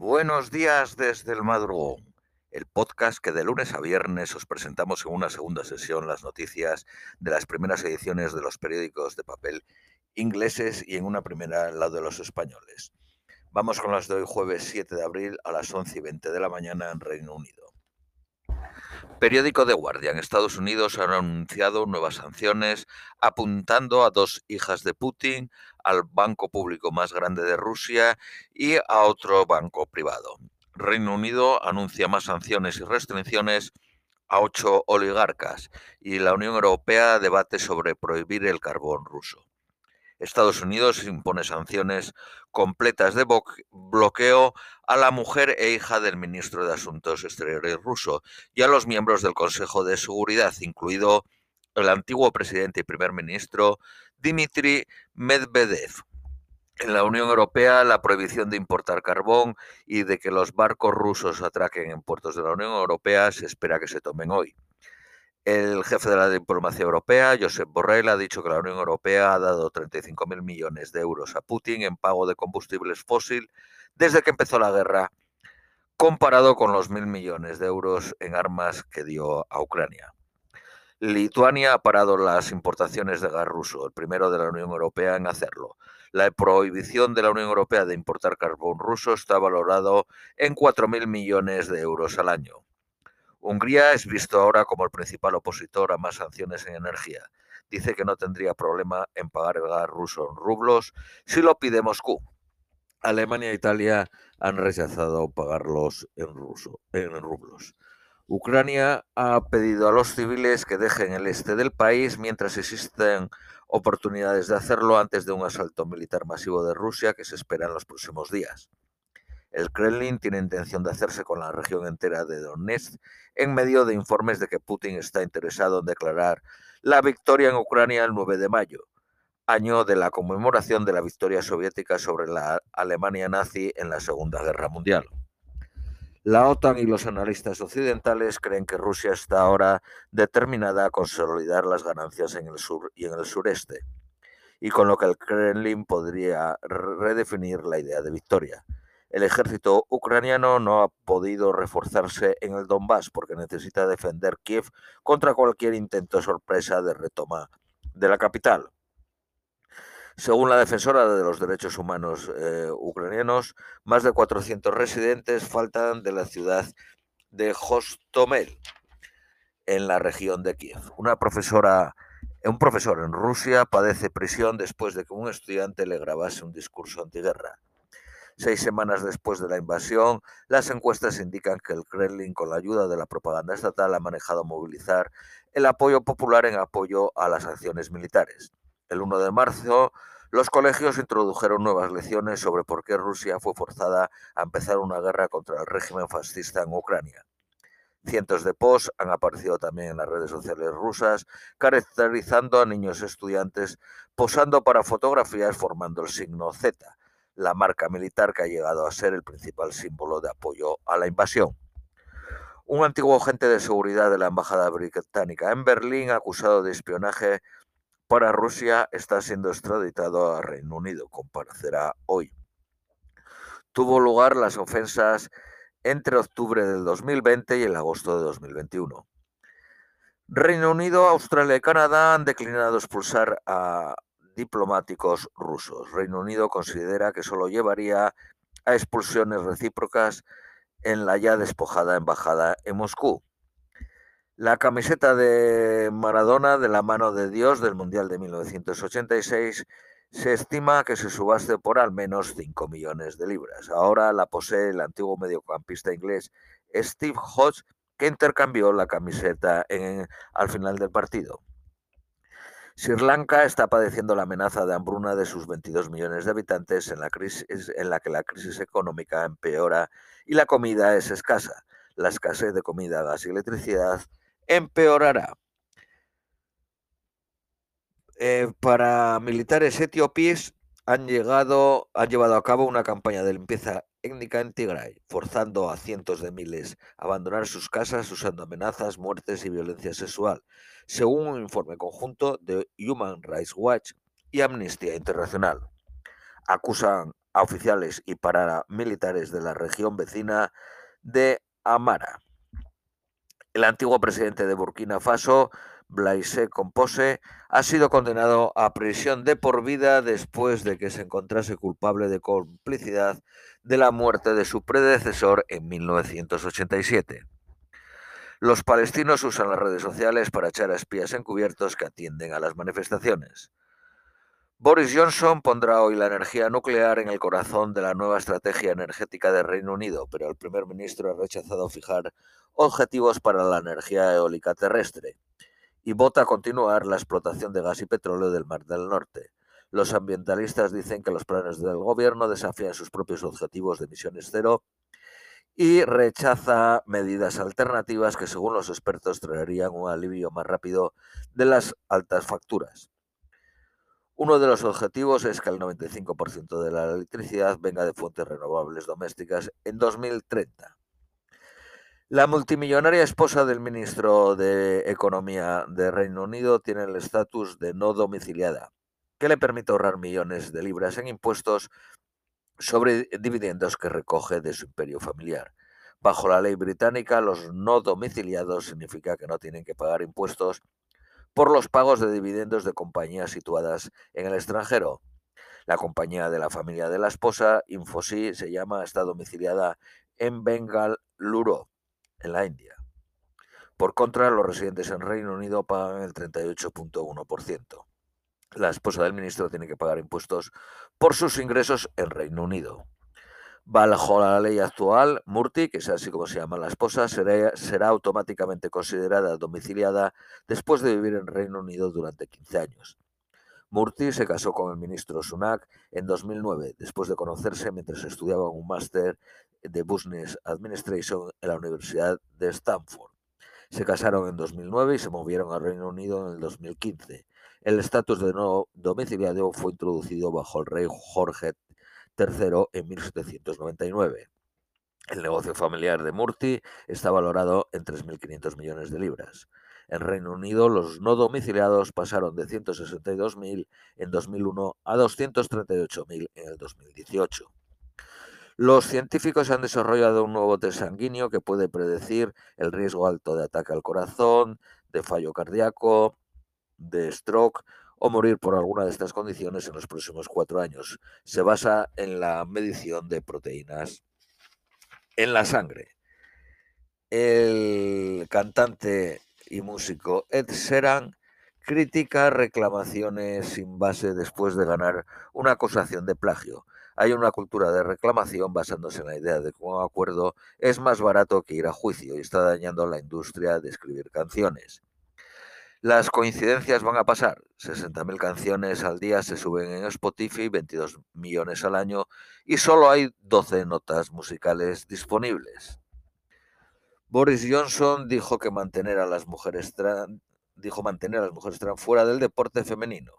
Buenos días desde el madrugón, el podcast que de lunes a viernes os presentamos en una segunda sesión las noticias de las primeras ediciones de los periódicos de papel ingleses y en una primera la de los españoles. Vamos con las de hoy jueves 7 de abril a las 11 y 20 de la mañana en Reino Unido. Periódico The Guardian. Estados Unidos han anunciado nuevas sanciones apuntando a dos hijas de Putin, al banco público más grande de Rusia y a otro banco privado. Reino Unido anuncia más sanciones y restricciones a ocho oligarcas y la Unión Europea debate sobre prohibir el carbón ruso. Estados Unidos impone sanciones completas de bloqueo a la mujer e hija del ministro de Asuntos Exteriores ruso y a los miembros del Consejo de Seguridad, incluido el antiguo presidente y primer ministro Dmitry Medvedev. En la Unión Europea, la prohibición de importar carbón y de que los barcos rusos atraquen en puertos de la Unión Europea se espera que se tomen hoy. El jefe de la diplomacia europea, Josep Borrell, ha dicho que la Unión Europea ha dado 35.000 millones de euros a Putin en pago de combustibles fósil desde que empezó la guerra, comparado con los 1.000 millones de euros en armas que dio a Ucrania. Lituania ha parado las importaciones de gas ruso, el primero de la Unión Europea en hacerlo. La prohibición de la Unión Europea de importar carbón ruso está valorado en 4.000 millones de euros al año. Hungría es visto ahora como el principal opositor a más sanciones en energía. Dice que no tendría problema en pagar el gas ruso en rublos si lo pide Moscú. Alemania e Italia han rechazado pagarlos en, ruso, en rublos. Ucrania ha pedido a los civiles que dejen el este del país mientras existen oportunidades de hacerlo antes de un asalto militar masivo de Rusia que se espera en los próximos días. El Kremlin tiene intención de hacerse con la región entera de Donetsk en medio de informes de que Putin está interesado en declarar la victoria en Ucrania el 9 de mayo, año de la conmemoración de la victoria soviética sobre la Alemania nazi en la Segunda Guerra Mundial. La OTAN y los analistas occidentales creen que Rusia está ahora determinada a consolidar las ganancias en el sur y en el sureste, y con lo que el Kremlin podría redefinir la idea de victoria. El ejército ucraniano no ha podido reforzarse en el Donbass porque necesita defender Kiev contra cualquier intento sorpresa de retoma de la capital. Según la defensora de los derechos humanos eh, ucranianos, más de 400 residentes faltan de la ciudad de Hostomel, en la región de Kiev. Una profesora, un profesor en Rusia padece prisión después de que un estudiante le grabase un discurso antiguerra. Seis semanas después de la invasión, las encuestas indican que el Kremlin, con la ayuda de la propaganda estatal, ha manejado movilizar el apoyo popular en apoyo a las acciones militares. El 1 de marzo, los colegios introdujeron nuevas lecciones sobre por qué Rusia fue forzada a empezar una guerra contra el régimen fascista en Ucrania. Cientos de posts han aparecido también en las redes sociales rusas, caracterizando a niños estudiantes posando para fotografías formando el signo Z, la marca militar que ha llegado a ser el principal símbolo de apoyo a la invasión. Un antiguo agente de seguridad de la Embajada Británica en Berlín, acusado de espionaje para Rusia, está siendo extraditado a Reino Unido, comparecerá hoy. Tuvo lugar las ofensas entre octubre del 2020 y el agosto de 2021. Reino Unido, Australia y Canadá han declinado expulsar a diplomáticos rusos. Reino Unido considera que solo llevaría a expulsiones recíprocas en la ya despojada embajada en Moscú. La camiseta de Maradona de la mano de Dios del Mundial de 1986 se estima que se subaste por al menos 5 millones de libras. Ahora la posee el antiguo mediocampista inglés Steve Hodge, que intercambió la camiseta al final del partido. Sri Lanka está padeciendo la amenaza de hambruna de sus 22 millones de habitantes en la, crisis, en la que la crisis económica empeora y la comida es escasa. La escasez de comida, gas y electricidad empeorará. Eh, para militares etíopes han, llegado, han llevado a cabo una campaña de limpieza en Tigray, forzando a cientos de miles a abandonar sus casas usando amenazas, muertes y violencia sexual según un informe conjunto de Human Rights Watch y Amnistía Internacional. Acusan a oficiales y paramilitares de la región vecina de Amara. El antiguo presidente de Burkina Faso, Blaise Compose, ha sido condenado a prisión de por vida después de que se encontrase culpable de complicidad de la muerte de su predecesor en 1987. Los palestinos usan las redes sociales para echar a espías encubiertos que atienden a las manifestaciones. Boris Johnson pondrá hoy la energía nuclear en el corazón de la nueva estrategia energética del Reino Unido, pero el primer ministro ha rechazado fijar objetivos para la energía eólica terrestre y vota continuar la explotación de gas y petróleo del Mar del Norte. Los ambientalistas dicen que los planes del gobierno desafían sus propios objetivos de emisiones cero y rechaza medidas alternativas que, según los expertos, traerían un alivio más rápido de las altas facturas. Uno de los objetivos es que el 95% de la electricidad venga de fuentes renovables domésticas en 2030. La multimillonaria esposa del ministro de Economía de Reino Unido tiene el estatus de no domiciliada, que le permite ahorrar millones de libras en impuestos sobre dividendos que recoge de su imperio familiar. Bajo la ley británica, los no domiciliados significa que no tienen que pagar impuestos por los pagos de dividendos de compañías situadas en el extranjero. La compañía de la familia de la esposa, Infosys, se llama, está domiciliada en Bengaluru, en la India. Por contra, los residentes en Reino Unido pagan el 38.1%. La esposa del ministro tiene que pagar impuestos por sus ingresos en Reino Unido. Bajo la ley actual, Murti, que es así como se llama la esposa, será, automáticamente considerada domiciliada después de vivir en Reino Unido durante 15 años. Murti se casó con el ministro Sunak en 2009, después de conocerse mientras estudiaba un máster de Business Administration en la Universidad de Stanford. Se casaron en 2009 y se movieron al Reino Unido en el 2015. El estatus de no domiciliario fue introducido bajo el rey Jorge III en 1799. El negocio familiar de Murti está valorado en 3.500 millones de libras. En Reino Unido, los no domiciliados pasaron de 162.000 en 2001 a 238.000 en el 2018. Los científicos han desarrollado un nuevo test sanguíneo que puede predecir el riesgo alto de ataque al corazón, de fallo cardíaco, de stroke o morir por alguna de estas condiciones en los próximos cuatro años. Se basa en la medición de proteínas en la sangre. El cantante y músico Ed Sheeran critica reclamaciones sin base después de ganar una acusación de plagio. Hay una cultura de reclamación basándose en la idea de que un acuerdo es más barato que ir a juicio y está dañando la industria de escribir canciones. Las coincidencias van a pasar. 60.000 canciones al día se suben en Spotify, 22 millones al año y solo hay 12 notas musicales disponibles. Boris Johnson dijo que mantener a las mujeres dijo mantener a las mujeres trans fuera del deporte femenino.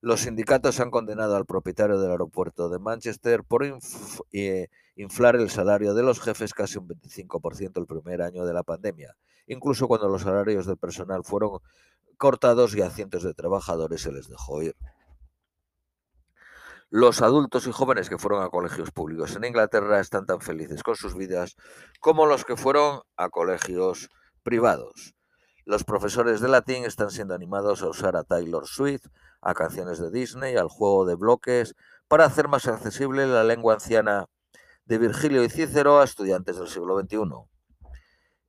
Los sindicatos han condenado al propietario del aeropuerto de Manchester por eh, inflar el salario de los jefes casi un 25% el primer año de la pandemia, incluso cuando los salarios del personal fueron cortados y a cientos de trabajadores se les dejó ir. Los adultos y jóvenes que fueron a colegios públicos en Inglaterra están tan felices con sus vidas como los que fueron a colegios privados. Los profesores de latín están siendo animados a usar a Taylor Swift, a canciones de Disney, al juego de bloques, para hacer más accesible la lengua anciana de Virgilio y Cícero a estudiantes del siglo XXI.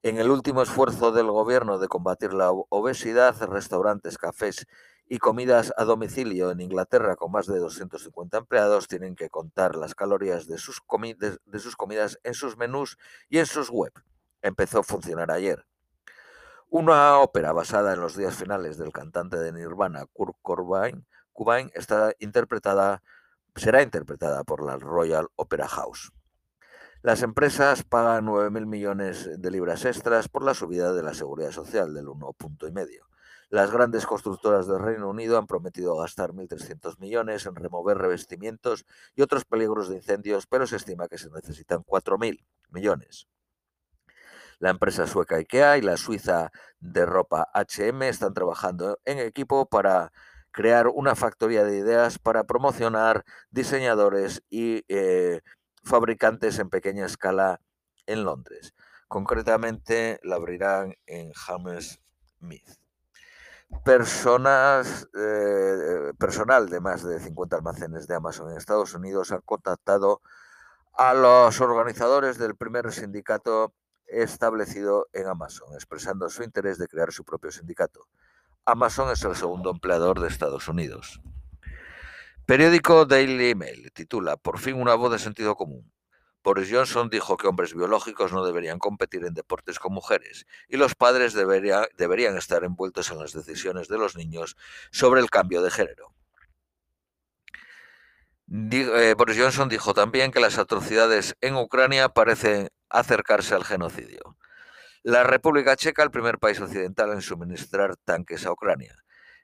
En el último esfuerzo del gobierno de combatir la obesidad, restaurantes, cafés y comidas a domicilio en Inglaterra con más de 250 empleados tienen que contar las calorías de sus, de sus comidas en sus menús y en sus web. Empezó a funcionar ayer. Una ópera basada en los días finales del cantante de Nirvana, Kurt Cobain, está interpretada, será interpretada por la Royal Opera House. Las empresas pagan 9.000 millones de libras extras por la subida de la seguridad social del 1,5. Las grandes constructoras del Reino Unido han prometido gastar 1.300 millones en remover revestimientos y otros peligros de incendios, pero se estima que se necesitan 4.000 millones. La empresa sueca IKEA y la suiza de ropa HM están trabajando en equipo para crear una factoría de ideas para promocionar diseñadores y eh, fabricantes en pequeña escala en Londres. Concretamente la abrirán en Hammersmith. Personas, eh, personal de más de 50 almacenes de Amazon en Estados Unidos han contactado a los organizadores del primer sindicato establecido en Amazon, expresando su interés de crear su propio sindicato. Amazon es el segundo empleador de Estados Unidos. Periódico Daily Mail titula Por fin una voz de sentido común. Boris Johnson dijo que hombres biológicos no deberían competir en deportes con mujeres y los padres deberían estar envueltos en las decisiones de los niños sobre el cambio de género. Eh, Boris Johnson dijo también que las atrocidades en Ucrania parecen acercarse al genocidio. La República Checa, el primer país occidental en suministrar tanques a Ucrania.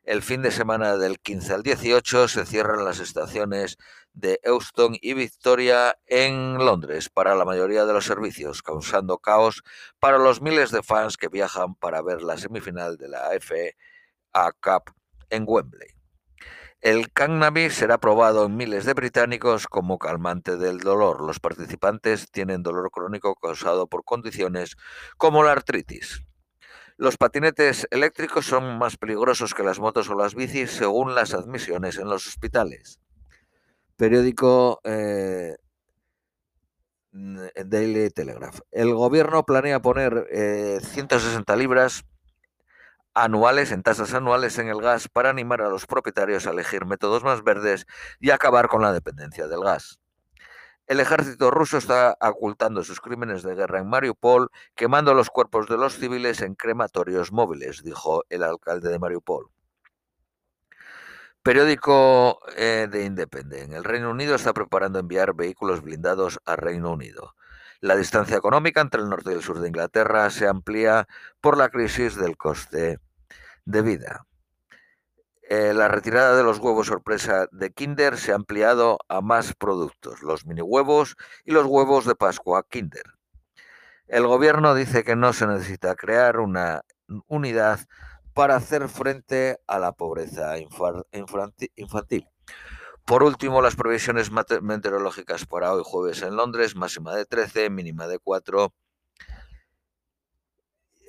El fin de semana del 15 al 18 se cierran las estaciones de Euston y Victoria en Londres para la mayoría de los servicios, causando caos para los miles de fans que viajan para ver la semifinal de la FA Cup en Wembley. El cannabis será probado en miles de británicos como calmante del dolor. Los participantes tienen dolor crónico causado por condiciones como la artritis. Los patinetes eléctricos son más peligrosos que las motos o las bicis según las admisiones en los hospitales. Periódico eh, Daily Telegraph. El gobierno planea poner 160 eh, libras anuales en tasas anuales en el gas para animar a los propietarios a elegir métodos más verdes y acabar con la dependencia del gas. El ejército ruso está ocultando sus crímenes de guerra en Mariupol, quemando los cuerpos de los civiles en crematorios móviles, dijo el alcalde de Mariupol. Periódico eh, de Independent. El Reino Unido está preparando enviar vehículos blindados a Reino Unido. La distancia económica entre el norte y el sur de Inglaterra se amplía por la crisis del coste de vida. Eh, la retirada de los huevos sorpresa de Kinder se ha ampliado a más productos, los mini huevos y los huevos de Pascua Kinder. El gobierno dice que no se necesita crear una unidad para hacer frente a la pobreza infantil. Por último, las previsiones meteorológicas para hoy jueves en Londres, máxima de 13, mínima de 4.